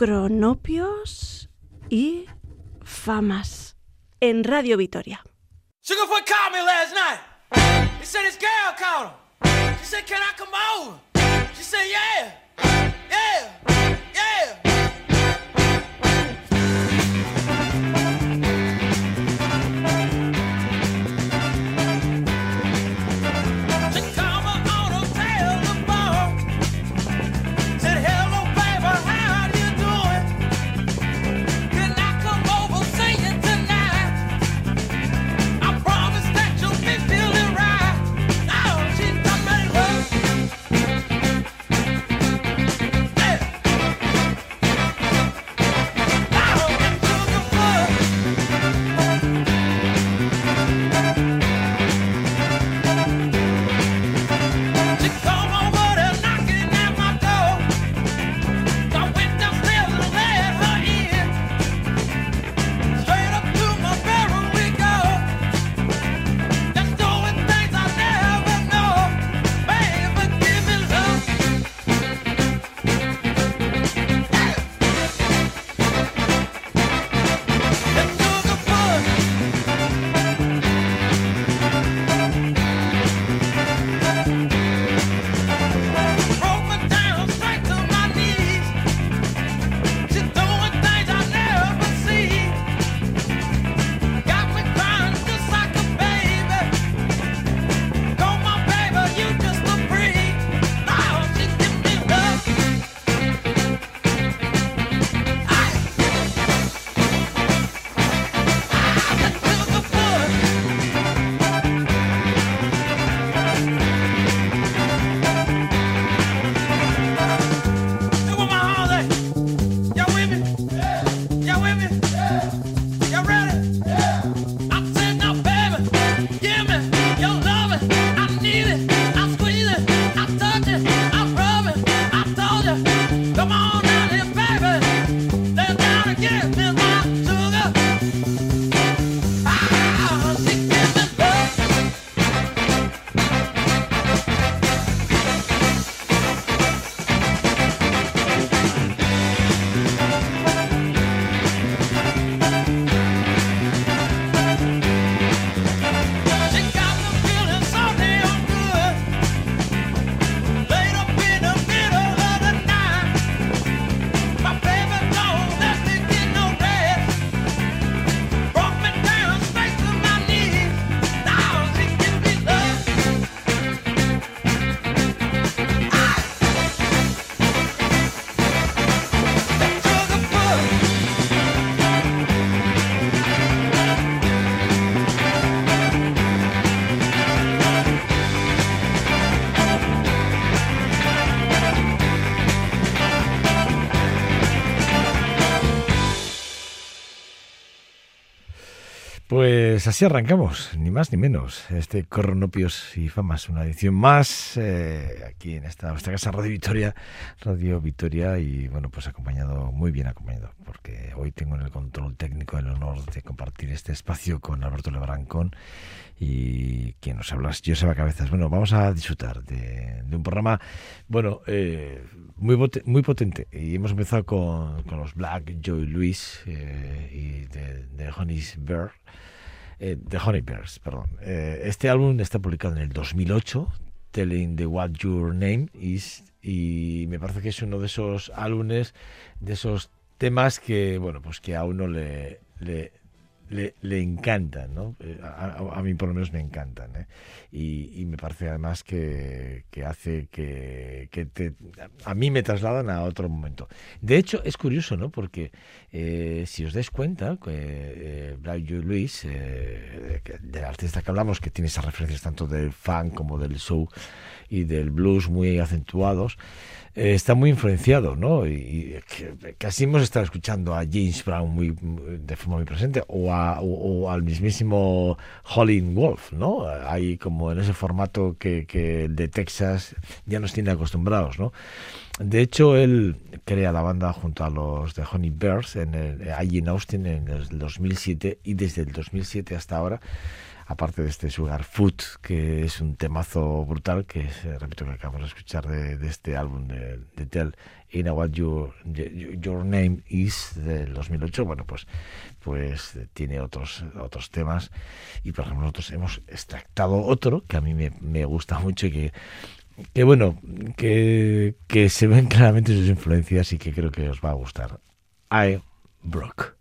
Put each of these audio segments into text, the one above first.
cronopios y famas en Radio Vitoria. Sugarfoot called me last night. He said his girl called him. She said, Can I come over? She said, Yeah, yeah, así arrancamos, ni más ni menos. Este Cronopios y Famas, una edición más eh, aquí en esta nuestra casa Radio Victoria, Radio Victoria y bueno, pues acompañado, muy bien acompañado, porque hoy tengo en el control técnico el honor de compartir este espacio con Alberto Lebrancón y quien nos habla es Joseba Cabezas. Bueno, vamos a disfrutar de, un programa, bueno, eh, muy, muy potente y hemos empezado con, con los Black Joy Luis eh, y de, de Honey's eh, The Honey Bears, perdón. Eh, este álbum está publicado en el 2008, Telling the What Your Name Is, y me parece que es uno de esos álbumes, de esos temas que, bueno, pues que a uno le, le, le, le encantan, ¿no? Eh, A, a- mí por lo menos me encantan, ¿eh? Y, y me parece además que, hace que, te, a mí me trasladan a otro momento. De hecho, es curioso, ¿no? Porque eh, si os dais cuenta, eh, Brian Lewis, eh, del artista que hablamos, que tiene esas referencias tanto del funk como del soul y del blues muy acentuados, eh, está muy influenciado, ¿no? Y, y casi hemos estado escuchando a James Brown muy, de forma muy presente, o, a- o- o al mismísimo Holling Wolf, ¿no? Ahí como en ese formato que, que de Texas ya nos tiene acostumbrados, ¿no? de hecho, él crea la banda junto a los de Honey Bears en el, allí en Austin en el 2007 y desde el 2007 hasta ahora aparte de este Sugar Food, que es un temazo brutal, que es, eh, repito, que acabamos de escuchar de, este álbum de, de Tell, In What Your, Your Name Is, del 2008, bueno, pues, pues eh, tiene otros, otros temas. Y, por ejemplo, nosotros hemos extractado otro que a mí me, me gusta mucho y que que bueno, que, que se ven claramente sus influencias y que creo que os va a gustar. I Broke.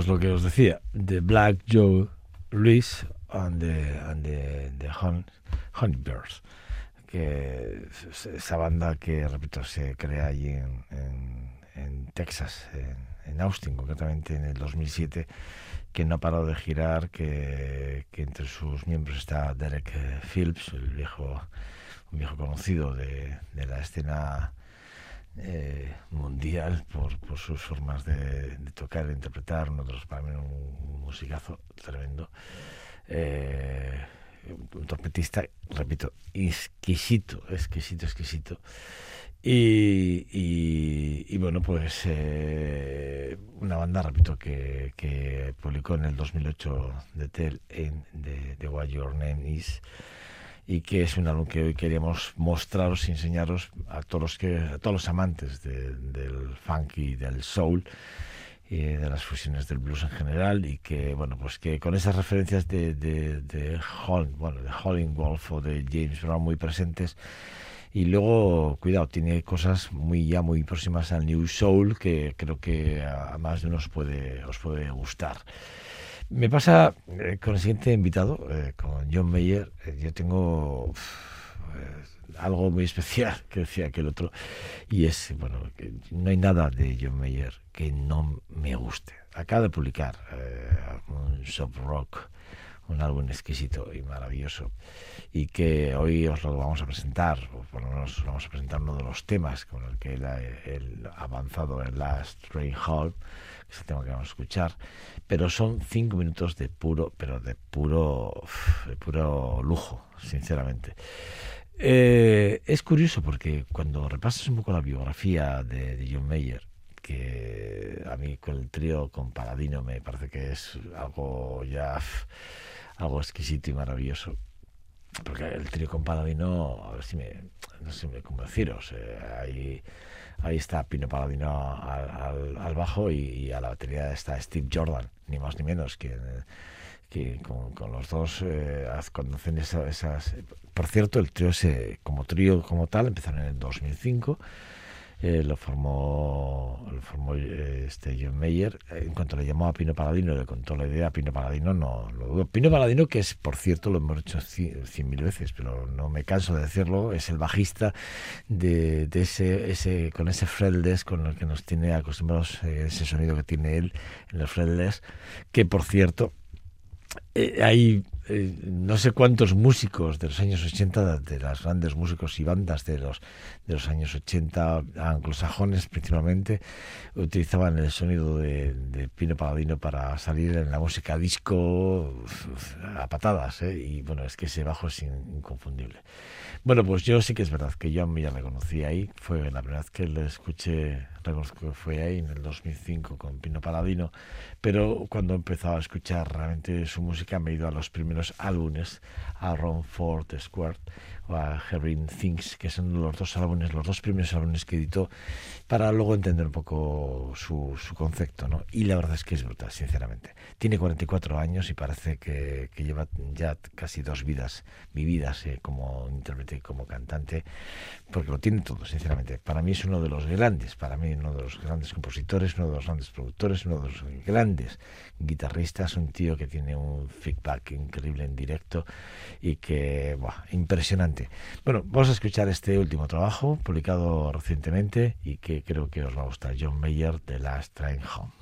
Pues lo que os decía, de Black Joe Luis and the, and the, the Hon- Honeybirds, que es esa banda que, repito, se crea allí en, Texas, en, en Austin, concretamente en el 2007, que no ha parado de girar, que, entre sus miembros está Derek Phillips, el viejo, un viejo conocido de la escena eh, mundial por, sus formas de, de, tocar, de interpretar, nosotros para mí un musicazo tremendo. Eh, un trompetista, repito, exquisito, exquisito, exquisito. Y, bueno, pues eh, una banda, repito, que, publicó en el 2008 The Tell en de, de What Your Name Is y que es un álbum que hoy queríamos mostraros y enseñaros a todos los que a todos los amantes de, del funk y del soul y de las fusiones del blues en general y que bueno pues que con esas referencias de de, de Hall, bueno de Holling Wolf o de James Brown muy presentes. Y luego cuidado tiene cosas muy ya muy próximas al New Soul que creo que a más de uno os puede os puede gustar me pasa eh, con el siguiente invitado, eh, con John Mayer. Eh, yo tengo uf, algo muy especial que decía aquel otro, y es, bueno, que no hay nada de John Mayer que no me guste. Acaba de publicar un soft rock, un álbum exquisito y maravilloso, y que hoy os lo vamos a presentar, o por lo menos vamos a presentar uno de los temas con el que él ha, avanzado en Last Train Hall es el tema que vamos a escuchar, pero son cinco minutos de puro, pero de puro, de puro lujo, sinceramente. Eh, es curioso porque cuando repasas un poco la biografía de, de, John Mayer, que a mí con el trío con Paladino me parece que es algo ya algo exquisito y maravilloso. Porque el trío con Paladino, a ver si me, no sé cómo deciros, eh, hay ahí está Pino Paladino al, al, al bajo y, a la batería está Steve Jordan, ni más ni menos, que, que con, con, los dos eh, conocen esa, esas... Por cierto, el trío se, como trío como tal empezaron en el 2005 eh, lo formó, lo formó eh, este John Mayer. En cuanto le llamó a Pino Paladino, le contó la idea Pino Paladino, no lo dudo. Pino Paladino, que es, por cierto, lo hemos hecho cien mil veces, pero no me canso de decirlo, es el bajista de, ese, ese, con ese fretless con el que nos tiene acostumbrados, eh, ese sonido que tiene él en el fretless, que por cierto, eh, hay eh, no sé cuántos músicos de los años 80, de las grandes músicos y bandas de los, de los años 80, anglosajones principalmente, utilizaban el sonido de, de Pino Paladino para salir en la música disco a patadas, ¿eh? y bueno, es que ese bajo es inconfundible. Bueno, pues yo sí que es verdad que yo ya me conocí ahí, fue la primera vez que le escuché, reconozco que fue ahí en el 2005 con Pino Paladino, pero cuando empezaba a escuchar realmente su música me he ido a los primeros álbumes, a Ron Ford Square o a Hearing Things, que son los dos álbumes, los dos primeros álbumes que editó, para luego entender un poco su, su concepto, ¿no? Y la verdad es que es brutal, sinceramente. Tiene 44 años y parece que, que lleva ya casi dos vidas vividas como intérprete y como cantante, porque lo tiene todo, sinceramente. Para mí es uno de los grandes, para mí uno de los grandes compositores, uno de los grandes productores, uno de los grandes guitarristas, un tío que tiene un feedback increíble en directo y que, impresionante. Bueno, vamos a escuchar este último trabajo publicado recientemente y que creo que os va a gustar. John Mayer, The Last Train Home.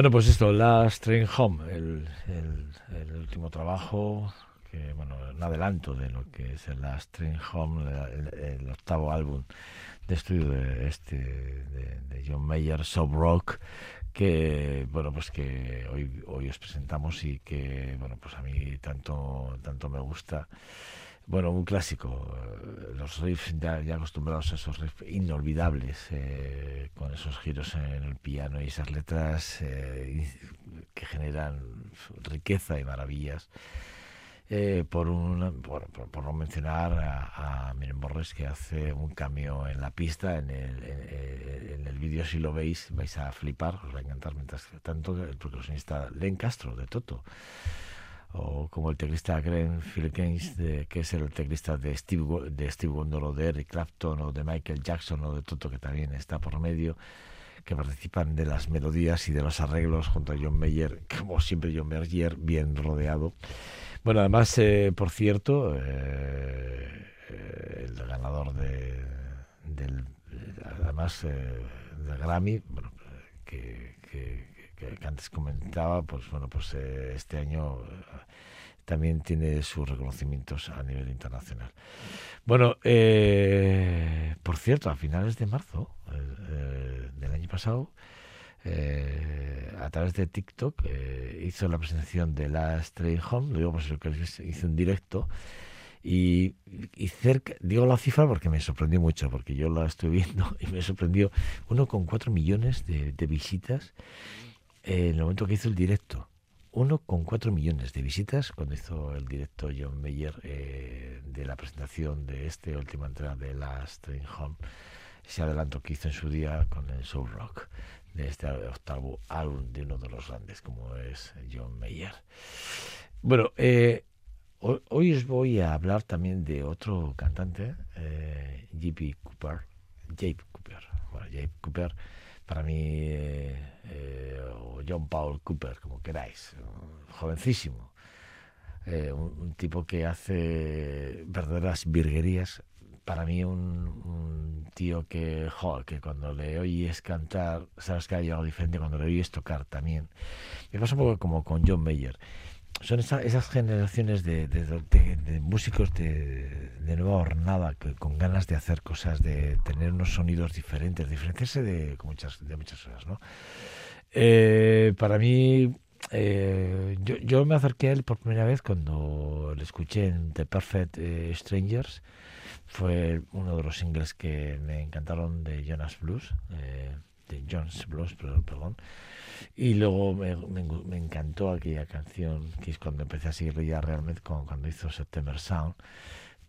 Bueno, pues esto, Last Train Home, el, último trabajo, que bueno, un adelanto de lo que es el Last Train Home, el, octavo álbum de estudio de este de, John Mayer, Sob Rock, que bueno pues que hoy hoy os presentamos y que bueno pues a mí tanto tanto me gusta bueno, un clásico. eh, Los riffs ya, ya acostumbrados a esos riffs inolvidables, eh, con esos giros en el piano y esas letras eh, que generan riqueza y maravillas. Eh, por, un, por, por- no mencionar a, Miren Borges que hace un cambio en la pista, en el, en, en el vídeo si lo veis vais a flipar, os va a encantar mientras tanto el percusionista Len Castro de Toto o como el teclista Glenn Philkins, de, que es el teclista de Steve, de Steve Wonder o de Eric Clapton o de Michael Jackson o de Toto que también está por medio que participan de las melodías y de los arreglos junto a John Mayer, como siempre John Mayer, bien rodeado. Bueno, además, eh, por cierto, eh, eh, el ganador de, del, además eh, del Grammy, bueno, que- que- antes comentaba, pues bueno, pues eh, este año eh, también tiene sus reconocimientos a nivel internacional. Bueno, eh, por cierto, a finales de marzo del año pasado, eh, a través de TikTok, hizo la presentación de Last Train Home, lo digo que hizo un directo, y, cerca, digo la cifra porque me sorprendió mucho, porque yo la estoy viendo y me sorprendió 1,4 millones de, visitas en el momento que hizo el directo. 1,4 millones de visitas cuando hizo el directo John Mayer eh, de la presentación de este última entrega de Last Train Home, ese adelanto que hizo en su día con el Soul Rock de este octavo álbum de uno de los grandes como es John Mayer. Bueno, eh, ho- hoy os voy a hablar también de otro cantante, eh, J.P. Cooper, Jape Cooper. Bueno, Jape Cooper, para mí, eh, o John Paul Cooper, como queráis, jovencísimo, eh, un, un tipo que hace verdaderas virguerías. Para mí, un, un tío que, jo, que cuando le oyes cantar, sabes que ha llegado diferente cuando le oyes tocar también. Me pasa un poco como con John Mayer son esa- esas generaciones de, músicos de, nueva hornada con ganas de hacer cosas, de tener unos sonidos diferentes, diferenciarse de muchas, de muchas cosas, ¿no? Eh, para mí, eh, yo, me acerqué a él por primera vez cuando le escuché en The Perfect eh, Strangers. Fue uno de los singles que me encantaron de Jonas Blues, de Jones Blues, perdón. Y luego me, me, me encantó aquella canción, que es cuando empecé a seguirle ya realmente, con, cuando hizo September Sound,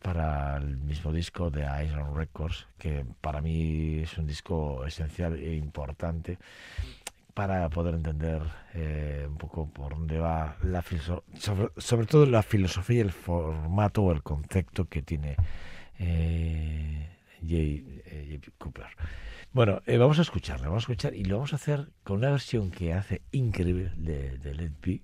para el mismo disco de Iron Records, que para mí es un disco esencial e importante para poder entender eh, un poco por dónde va la sobre, sobre todo la filosofía y el formato o el concepto que tiene eh, eh. Cooper. Bueno, eh, vamos a escucharlo, vamos a escuchar y lo vamos a hacer con una versión que hace increíble de, de Let Be,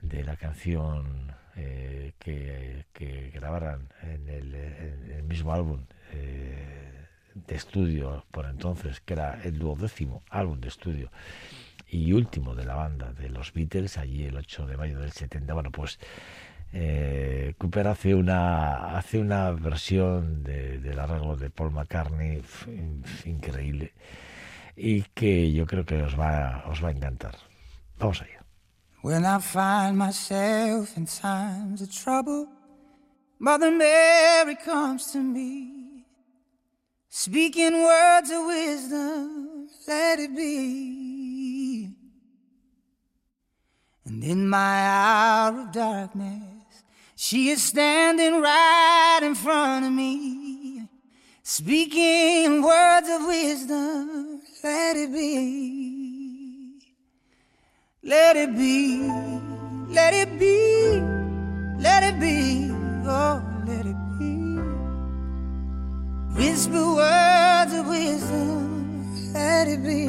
de la canción eh, que, que grabaran en el, en el mismo álbum eh, de estudio por entonces, que era el duodécimo álbum de estudio y último de la banda de los Beatles, allí el 8 de mayo del 70. Bueno, pues eh, Cooper hace una hace una versión de- del arreglo de Paul McCartney increíble y que yo creo que os va os va a encantar. Vamos allá. When I find myself in times of trouble, Mother Mary comes to me, speaking words of wisdom, let it be. And in my hour of darkness, she is standing right in front of me, speaking words of wisdom, let it be. Let it be, let it be, let it be, oh, let it be. Whisper words of wisdom, let it be.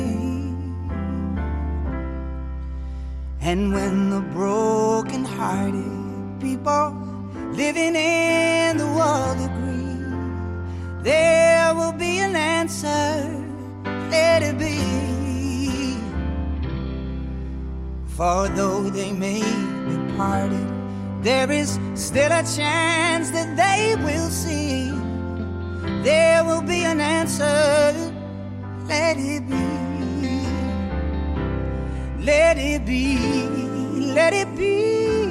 And when the broken hearted people living in the world agree, there will be an answer, let it be. For though they may be parted, there is still a chance that they will see. There will be an answer. Let it be. Let it be. Let it be.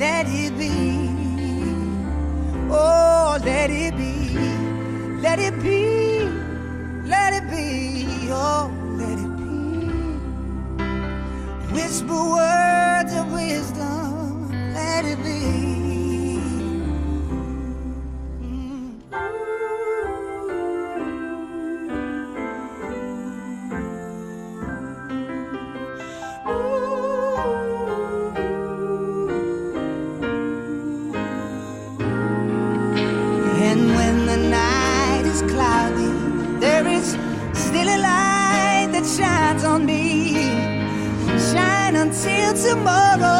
Let it be. Oh, let it be. Let it be. Let it be. Oh, let it be. Whisper words until tomorrow,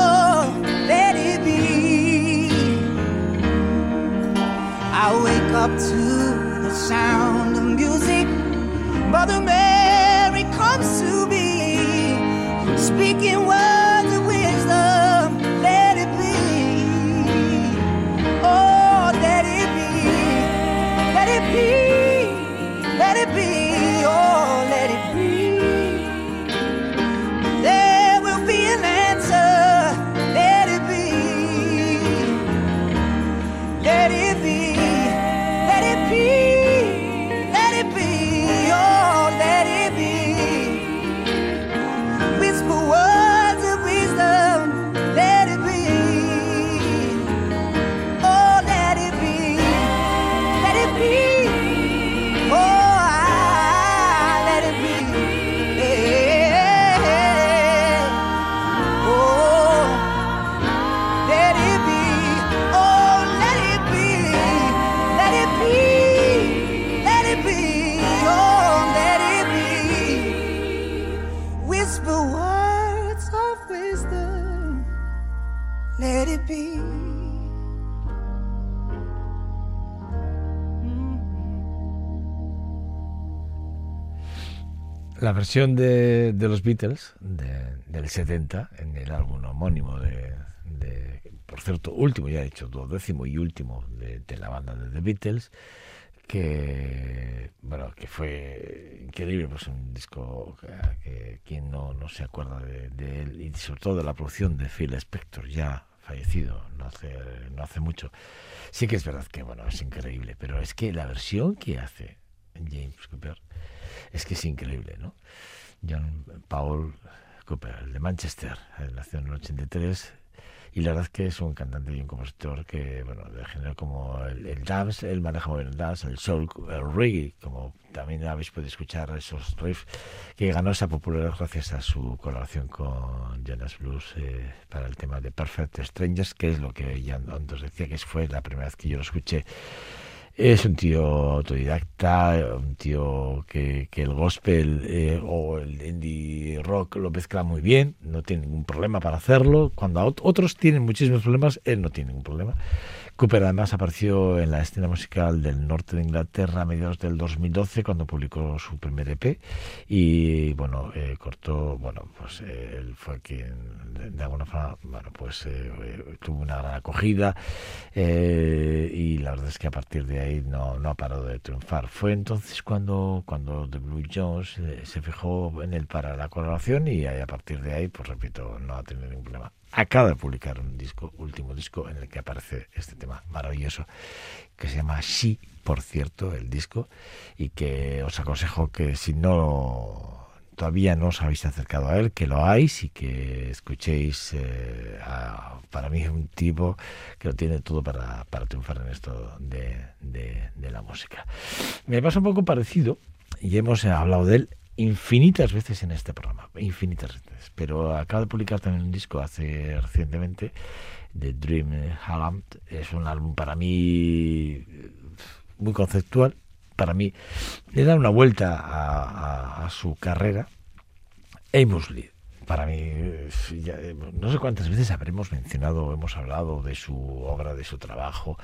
versión de, de los Beatles de- del 70, en el álbum homónimo de, de- por cierto, último, ya he dicho, duodécimo y último de, de la banda de The Beatles, que, bueno, que fue increíble, pues un disco que, quien no, no se acuerda de, de él y sobre todo de la producción de Phil Spector, ya fallecido no hace, no hace mucho. Sí que es verdad que, bueno, es increíble, pero es que la versión que hace James Cooper es que es increíble, ¿no? John Paul Cooper, el de Manchester, nació en el 83 y la verdad es que es un cantante y un compositor que, bueno, de género como el, el dance, él maneja muy el dance, el soul, el reggae, como también habéis podido escuchar esos riffs, que ganó esa popularidad gracias a su colaboración con Jonas Blues eh, para el tema de Perfect Strangers, que es lo que ya antes decía que fue la primera vez que yo lo escuché. Es un tío autodidacta, un tío que, que el gospel eh, o el indie rock lo mezcla muy bien, no tiene ningún problema para hacerlo. Cuando ot- otros tienen muchísimos problemas, él no tiene ningún problema. Cooper además apareció en la escena musical del norte de Inglaterra a mediados del 2012 cuando publicó su primer EP y bueno, eh, cortó, bueno, pues eh, él fue quien de, alguna forma, bueno, pues eh, eh, tuvo una gran acogida eh, y la verdad es que a partir de ahí no, no ha parado de triunfar. Fue entonces cuando, cuando The Blue Jones se fijó en él para la colaboración y a partir de ahí, pues repito, no ha tenido ningún problema. Acaba de publicar un disco, último disco, en el que aparece este tema maravilloso que se llama She, por cierto, el disco, y que os aconsejo que si no todavía no os habéis acercado a él, que lo hagáis y que escuchéis eh, a, para mí un tipo que lo tiene todo para, para triunfar en esto de, de, de la música. Me pasa un poco parecido, y hemos hablado de él infinitas veces en este programa, infinitas veces, pero acaba de publicar también un disco hace recientemente de Dream Halland, es un álbum para mí eh, muy conceptual, para mí le da una vuelta a, a- su carrera. Amos Lee, para mí, eh, no sé cuántas veces habremos mencionado, hemos hablado de su obra, de su trabajo,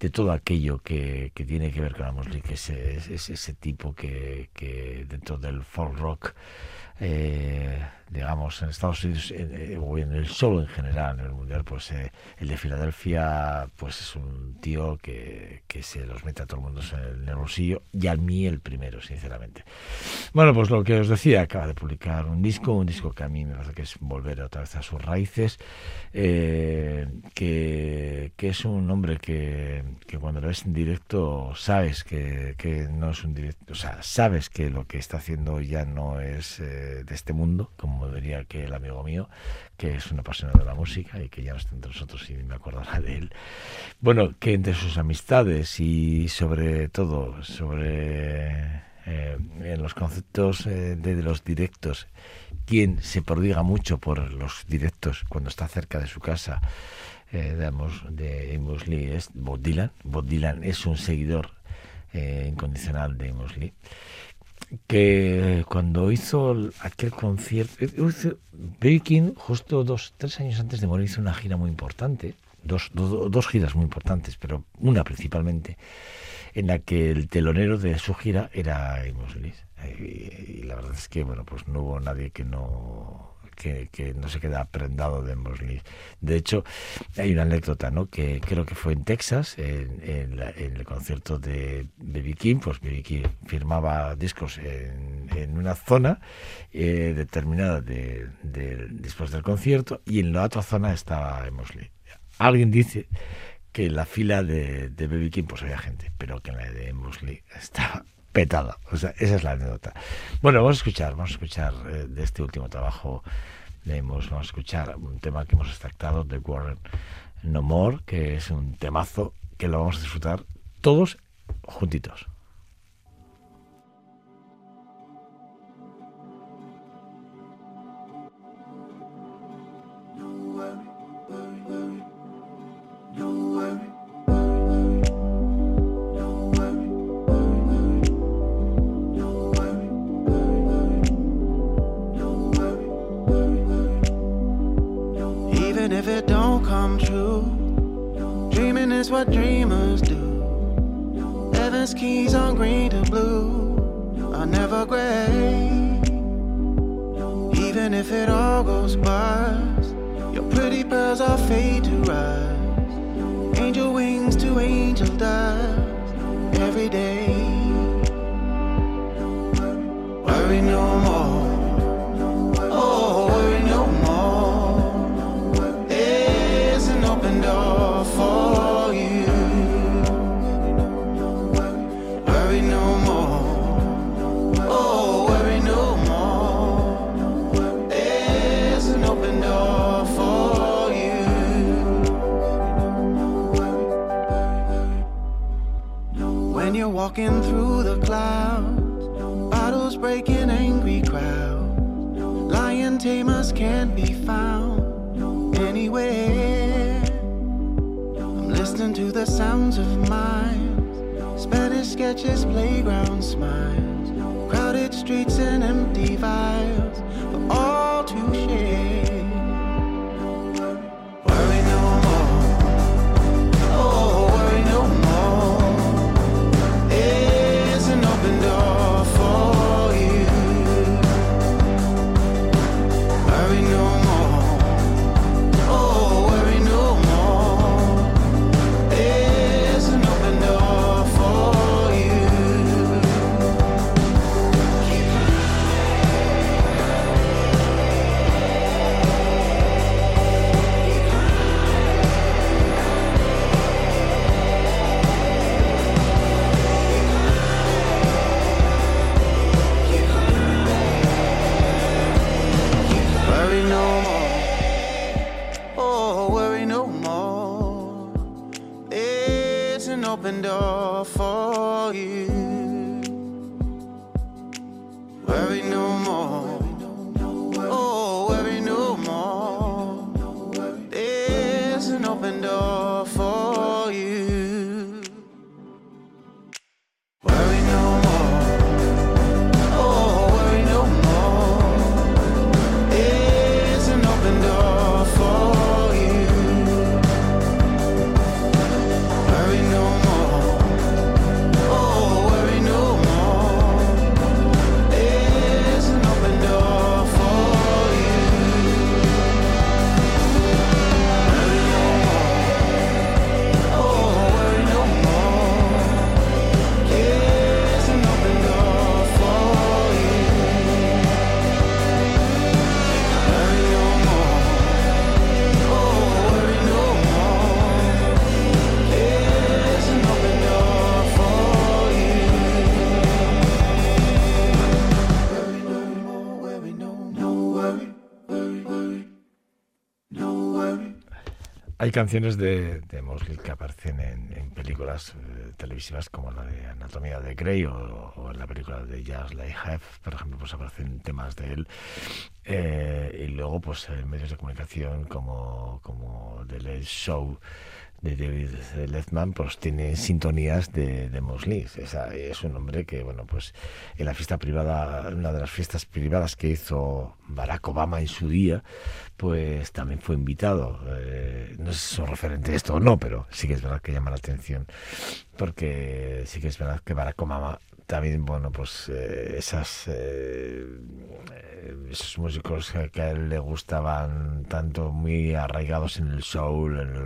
de todo aquello que, que tiene que ver con Amos que es, es- es ese tipo que, que dentro del folk rock, eh, digamos, en Estados Unidos eh, o en el solo en general, en el mundial, pues eh, el de Filadelfia, pues es un tío que, que se los mete a todo el mundo en el, en bolsillo y a mí el primero, sinceramente. Bueno, pues lo que os decía, acaba de publicar un disco, un disco que a mí me parece que es volver otra vez a sus raíces, eh, que, que es un hombre que, que cuando lo ves en directo sabes que, que no es un directo, o sea, sabes que lo que está haciendo ya no es eh, de este mundo, como diría que el amigo mío, que es un apasionado de la música y que ya no está entre nosotros y me acordará de él. Bueno, que entre sus amistades y sobre todo sobre eh, en los conceptos eh, de, de los directos, quien se prodiga mucho por los directos cuando está cerca de su casa, eh, digamos, de Amos Lee es Bob Dylan. Bob Dylan es un seguidor eh, incondicional de Amos Lee. Que cuando hizo el- aquel concierto, B.B. King justo dos, tres años antes de morir hizo una gira muy importante, dos, do- dos giras muy importantes, pero una principalmente, en la que el telonero de su gira era Amos Lee. Eh, Y, la verdad es que bueno, pues no hubo nadie que no que, no se queda prendado de Amos Lee. De hecho, hay una anécdota, ¿no? Que creo que fue en Texas, en, la- en el concierto de B.B. King, pues B.B. King firmaba discos en, en una zona eh, determinada de, de- después del concierto y en la otra zona estaba Amos Lee. Alguien dice que en la fila de, de B.B. King pues había gente, pero que en la de Amos Lee estaba petada. O sea, esa es la anécdota. Bueno, vamos a escuchar, vamos a escuchar eh, de este último trabajo vamos a escuchar un tema que hemos extractado de Warren No More, que es un temazo que lo vamos a disfrutar todos juntitos. Come true, dreaming is what dreamers do. Heaven's keys on green to blue are never gray. Even if it all goes bust, your pretty pearls are fade to rise. Angel wings to angel dust every day. Worry no more. Walking through the clouds, bottles breaking angry crowds. Lion tamers can't be found anywhere. I'm listening to the sounds of minds, Spanish sketches, playground smiles, crowded streets and empty vials Canciones de, de Mosley que aparecen en, películas eh, televisivas como la de Anatomía de Grey o, o en la película de Jazz Like Have, por ejemplo, pues aparecen temas de él. Eh, y luego, pues en medios de comunicación como, como The Late Show de David Lethman, pues tiene sintonías de, de Mosley. Esa- es un hombre que, bueno, pues en la fiesta privada, una de las fiestas privadas que hizo Barack Obama en su día, pues también fue invitado. Eh, no sé si son referente a esto o no, pero sí que es verdad que llama la atención, porque sí que es verdad que Barack Obama también, bueno, pues eh, esas eh, esos músicos que, a él le gustaban tanto muy arraigados en el soul, en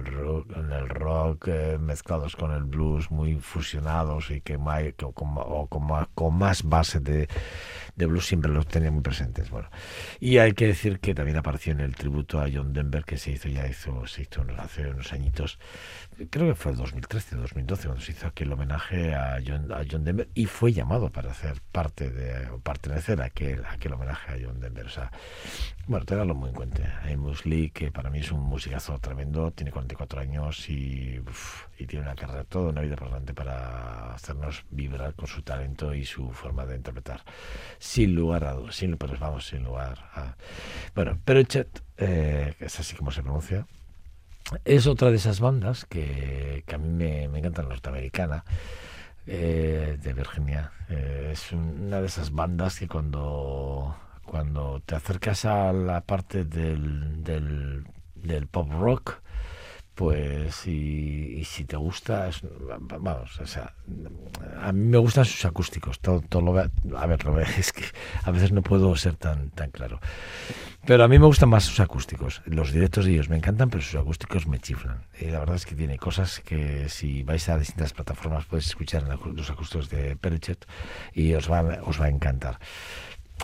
el rock, eh, mezclados con el blues, muy fusionados y que, que con, o con, ma- con más base de, de blues siempre los tenía muy presentes. Bueno, y hay que decir que también apareció en el tributo a John Denver que se hizo ya hizo, se hizo hace unos añitos, creo que fue el 2013 o 2012 cuando se hizo aquel homenaje a John, a John Denver y fue llamado para hacer parte de o pertenecer a aquel, a aquel homenaje a John Denver. O sea, bueno, tenerlo muy en cuenta. Amos Lee, que para mí es un musicazo tremendo, tiene 44 años y, y tiene una carrera, toda una vida por delante para hacernos vibrar con su talento y su forma de interpretar. Sin lugar a sin, pero vamos, sin lugar a... Bueno, pero Chet, eh, es así como se pronuncia, es otra de esas bandas que, que a mí me, me encanta, norteamericana, eh, de Virginia. Eh, es una de esas bandas que cuando, cuando te acercas a la parte del, del, del pop rock, pues y, si te gusta, vamos, o sea, a mí me gustan sus acústicos, todo, todo lo a ver, es que a veces no puedo ser tan, tan claro. Pero a mí me gustan más sus acústicos. Los directos de ellos me encantan, pero sus acústicos me chiflan. Y la verdad es que tiene cosas que si vais a distintas plataformas podéis escuchar los acústicos de Perichet y os va, os va a encantar.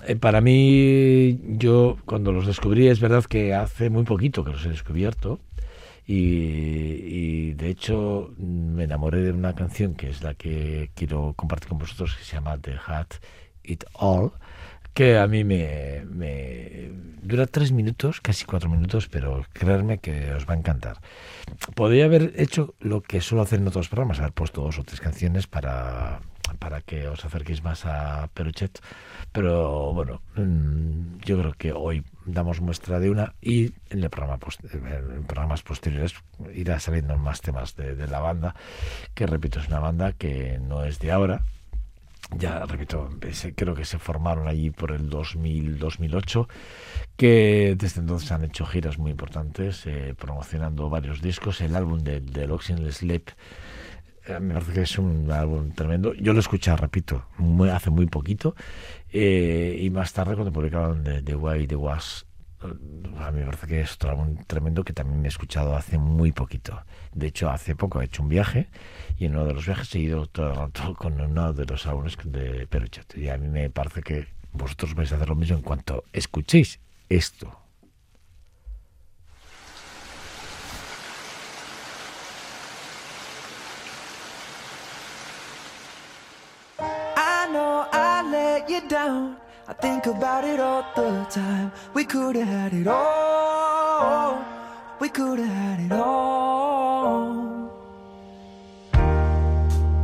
Eh, Para mí, yo cuando los descubrí, es verdad que hace muy poquito que los he descubierto. Y, y, de hecho me enamoré de una canción que es la que quiero compartir con vosotros, que se llama The Hat It All, que a mí me, me dura tres minutos, casi cuatro minutos, pero creerme que os va a encantar. Podría haber hecho lo que suelo hacer en otros programas, haber puesto dos o tres canciones para, para que os acerquéis más a Peruchet, pero bueno, mm, yo creo que hoy damos muestra de una y en, el programa programas posteriores irá saliendo más temas de, la banda, que repito, es una banda que no es de ahora, ya repito, creo que se formaron allí por el 2000-2008, que desde entonces han hecho giras muy importantes, eh, promocionando varios discos. El álbum de, de Oxygen Sleep eh, me parece que es un álbum tremendo. Yo lo escuché, repito, hace muy poquito, eh, y más tarde cuando publicaron The, The Way The Was, eh, a mí me parece que es otro álbum tremendo que también me he escuchado hace muy poquito. De hecho, hace poco he hecho un viaje y en uno de los viajes he ido todo el rato con uno de los álbumes de Peruchet. Y a mí me parece que vosotros vais a hacer lo mismo en cuanto escuchéis esto. I think about it all the time. We could have had it all. We could have had it all.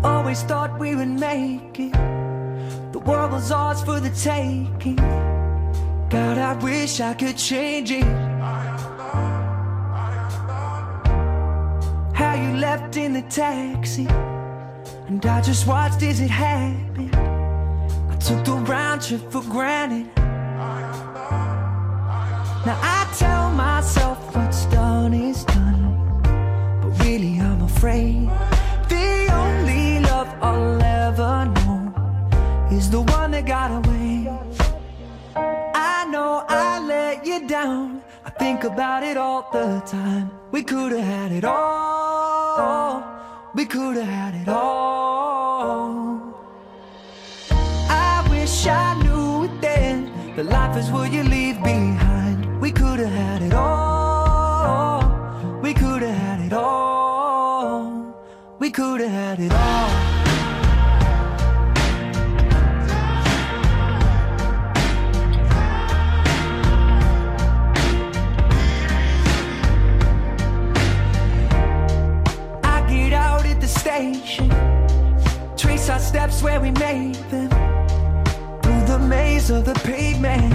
Always thought we would make it. The world was ours for the taking. God, I wish I could change it. How you left in the taxi. And I just watched as it happened. Took the round trip for granted. Now I tell myself what's done is done. But really, I'm afraid the only love I'll ever know is the one that got away. I know I let you down. I think about it all the time. We could have had it all. We could have had it all. That life is what you leave behind. We could have had it all. We could have had it all. We could have had it all. I get out at the station, trace our steps where we made them, the maze of the pavement.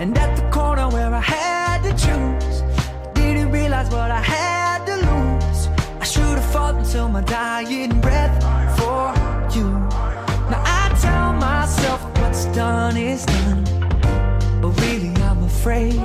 And at the corner where I had to choose, didn't realize what I had to lose. I should have fought until my dying breath for you. Now I tell myself what's done is done, but really I'm afraid.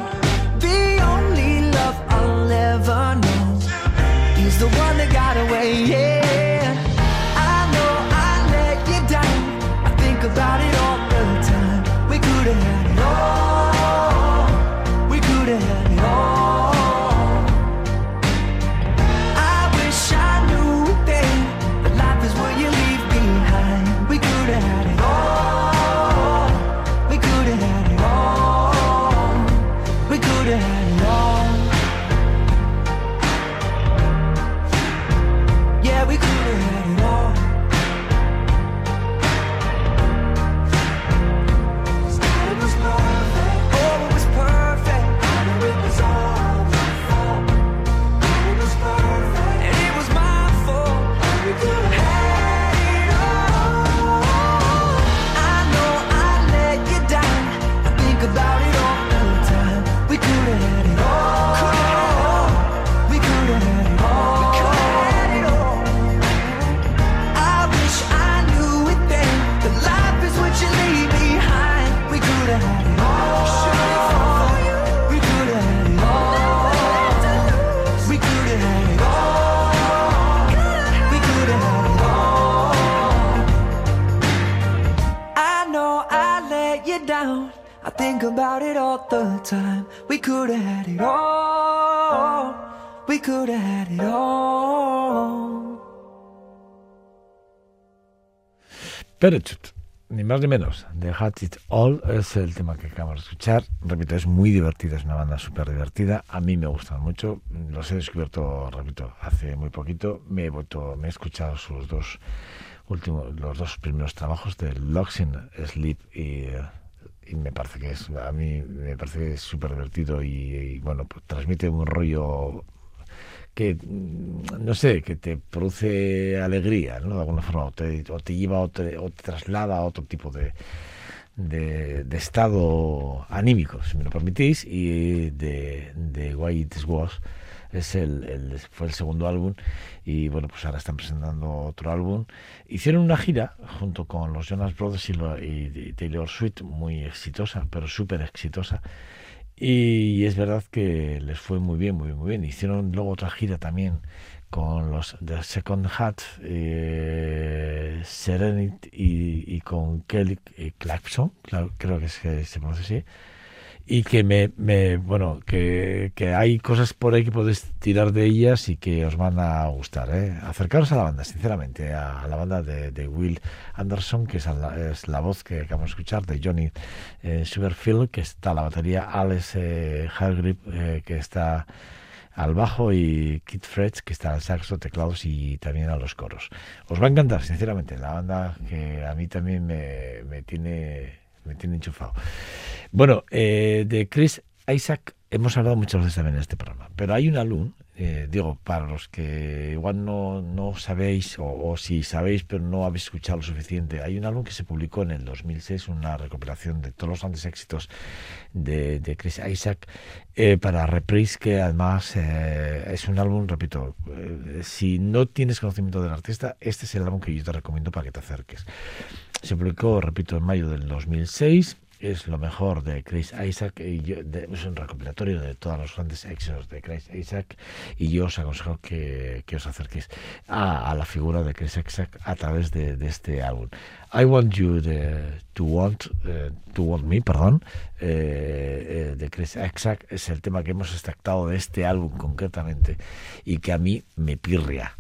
Perechut, ni más ni menos. The Hat It All es el tema que acabamos de escuchar. Repito, es muy divertida, es una banda súper divertida. A mí me gustan mucho. Los he descubierto, repito, hace muy poquito. Me he, vuelto, me he escuchado sus dos últimos, los dos primeros trabajos de Locks in Sleep y, me parece que es, a mí me parece que súper divertido y, y, bueno, pues transmite un rollo que mm, no sé, que te produce alegría, ¿no? De alguna forma, o te, o te lleva o te, o te traslada a otro tipo de, de, de estado anímico, si me lo permitís, y de, de Why It Was es el, el- fue el segundo álbum y bueno pues ahora están presentando otro álbum hicieron una gira junto con los Jonas Brothers y, lo- y- y Taylor Swift muy exitosa pero súper exitosa y es verdad que les fue muy bien, muy bien, muy bien. Hicieron luego otra gira también con los The Second Hat, eh, Serenity y, y con Kelly eh, Clarkson, creo que se, se pronuncia así. Y que me, me bueno, que, que hay cosas por ahí que podéis tirar de ellas y que os van a gustar, ¿eh? Acercaros a la banda, sinceramente, a, la banda de, de Will Anderson, que es la, es la voz que acabamos de escuchar, de Johnny eh, Sugarfield, que está a la batería, Alex eh, Hargrip, eh, que está al bajo, y Kit Fretz, que está al saxo, teclados y también a los coros. Os va a encantar, sinceramente, la banda que a mí también me, me tiene me tiene enchufado. Bueno, eh, de Chris Isaac hemos hablado muchas veces también en este programa, pero hay un álbum, eh, digo, para los que igual no, no sabéis, o, o si sabéis, pero no habéis escuchado lo suficiente, hay un álbum que se publicó en el 2006, una recopilación de todos los grandes éxitos de, de Chris Isaac eh, para Reprise, que además eh, es un álbum, repito, eh, si no tienes conocimiento del artista, este es el álbum que yo te recomiendo para que te acerques. Se publicó, repito, en mayo del 2006. Es lo mejor de Chris Isaac. Y yo- de- es un recopilatorio de todos los grandes éxitos de Chris Isaac. Y yo os aconsejo que, que os acerquéis a, a la figura de Chris Isaac a través de, de este álbum. I Want You to Want eh, to Want Me, perdón, eh, eh, de Chris Isaac es el tema que hemos extractado de este álbum concretamente y que a mí me pirria.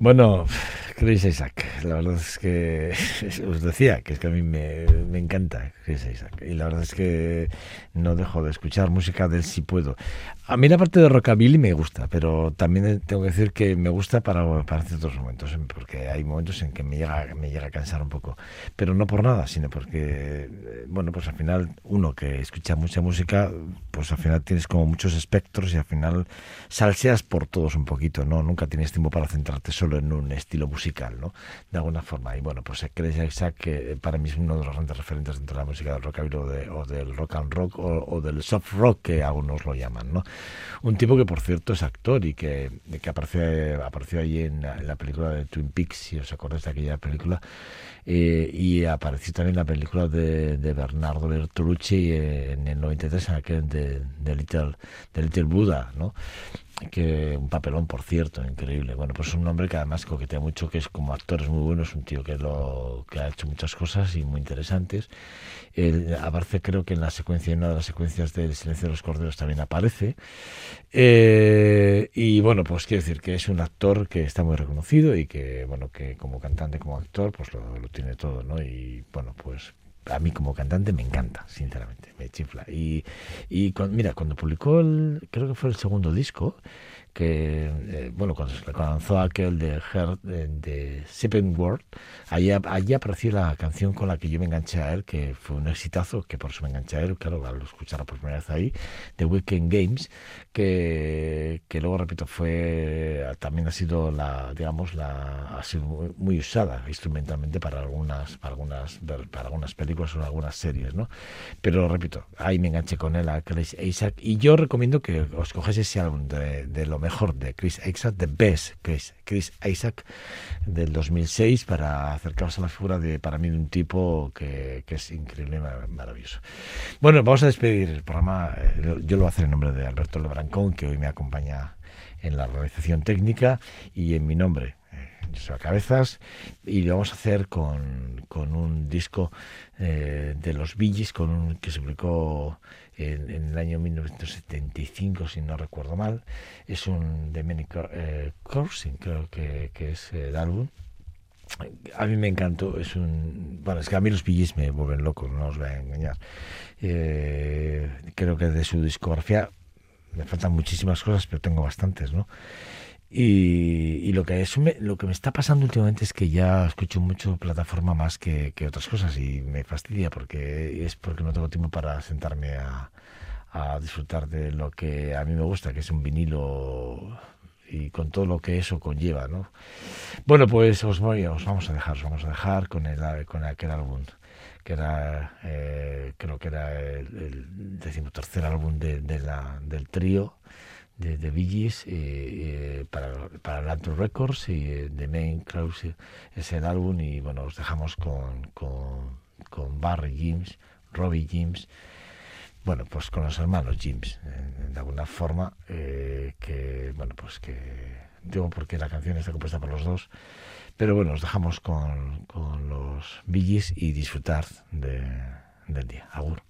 Bueno, Chris Isaac, la verdad es que os decía que es que a mí me, me encanta Chris Isaac y la verdad es que no dejo de escuchar música de él si puedo. A mí la parte de rockabilly me gusta, pero también tengo que decir que me gusta para, para ciertos momentos, porque hay momentos en que me llega, me llega a cansar un poco, pero no por nada, sino porque, eh, bueno, pues al final uno que escucha mucha música, pues al final tienes como muchos espectros y al final salseas por todos un poquito, ¿no? Nunca tienes tiempo para centrarte solo en un estilo musical, ¿no? De alguna forma. Y bueno, pues Chris Isaac, que para mí es uno de los grandes referentes dentro de la música del rockabilly o, de- o del rock and rock o, o del soft rock, que algunos lo llaman, ¿no? Un tipo que, por cierto, es actor y que, que apareció, apareció ahí en la, película de Twin Peaks, si os acordáis de aquella película, eh, y apareció también en la película de, Bernardo Bertolucci eh, en el 93, en aquel de, de Little, de Little Buddha, ¿no? Que un papelón por cierto increíble. Bueno pues es un hombre que además coquetea mucho que es como actor es muy bueno es un tío que lo que ha hecho muchas cosas y muy interesantes. Él aparece creo que en la secuencia en una de las secuencias del silencio de los corderos también aparece. Eh, y bueno pues quiero decir que es un actor que está muy reconocido y que bueno que como cantante como actor pues lo, lo tiene todo no y bueno pues a mí como cantante me encanta, sinceramente, me chifla. Y, y cuan- mira, cuando publicó el, creo que fue el segundo disco, que, eh, bueno, cuando se lanzó aquel de Heart, de, Sipping World, allí, allí apareció la canción con la que yo me enganché a él, que fue un exitazo, que por eso me enganché a él, claro, al escucharla por primera vez ahí, The Weekend Games, que, que luego, repito, fue, también ha sido la, digamos, la, ha sido muy, muy usada instrumentalmente para algunas, para algunas, para algunas películas o algunas series, ¿no? Pero repito, ahí me enganché con él a Isaac y yo recomiendo que os cogáis ese álbum de, de lo mejor de Chris Isaac, The Best Chris, Chris Isaac del 2006 para acercaros a la figura de, para mí, de un tipo que, que es increíble y mar- maravilloso. Bueno, vamos a despedir el programa. eh, Yo lo voy a hacer en nombre de Alberto Lebrancón, que hoy me acompaña en la organización técnica y en mi nombre. eh, a Cabezas y lo vamos a hacer con, con un disco eh, de los Gees, con un, que se publicó en, en el año 1975, si no recuerdo mal. Es un de Many eh, Coursing, creo que, que es el álbum. a mí me encantó. Es un. Bueno, es que a mí los Billys me vuelven loco, no os voy a engañar. Eh, creo que de su discografía me faltan muchísimas cosas, pero tengo bastantes, ¿no? Y, y lo que es lo que me está pasando últimamente es que ya escucho mucho plataforma más que, que otras cosas y me fastidia porque es porque no tengo tiempo para sentarme a, a disfrutar de lo que a mí me gusta, que es un vinilo y con todo lo que eso conlleva, ¿no? Bueno, pues os voy, os vamos a dejar, os vamos a dejar con el con aquel álbum que era eh, creo que era el, el decimotercer álbum de, de la, del trío de, de Gees, eh, eh, para, para Atlantic Records y eh, The Main Close es el álbum y bueno, os dejamos con, con, con Barry James, Robbie James, bueno, pues con los hermanos James, eh, de alguna forma, eh, que bueno, pues que digo porque la canción está compuesta por los dos, pero bueno, os dejamos con, con los Gees y disfrutar de, del día. Agur.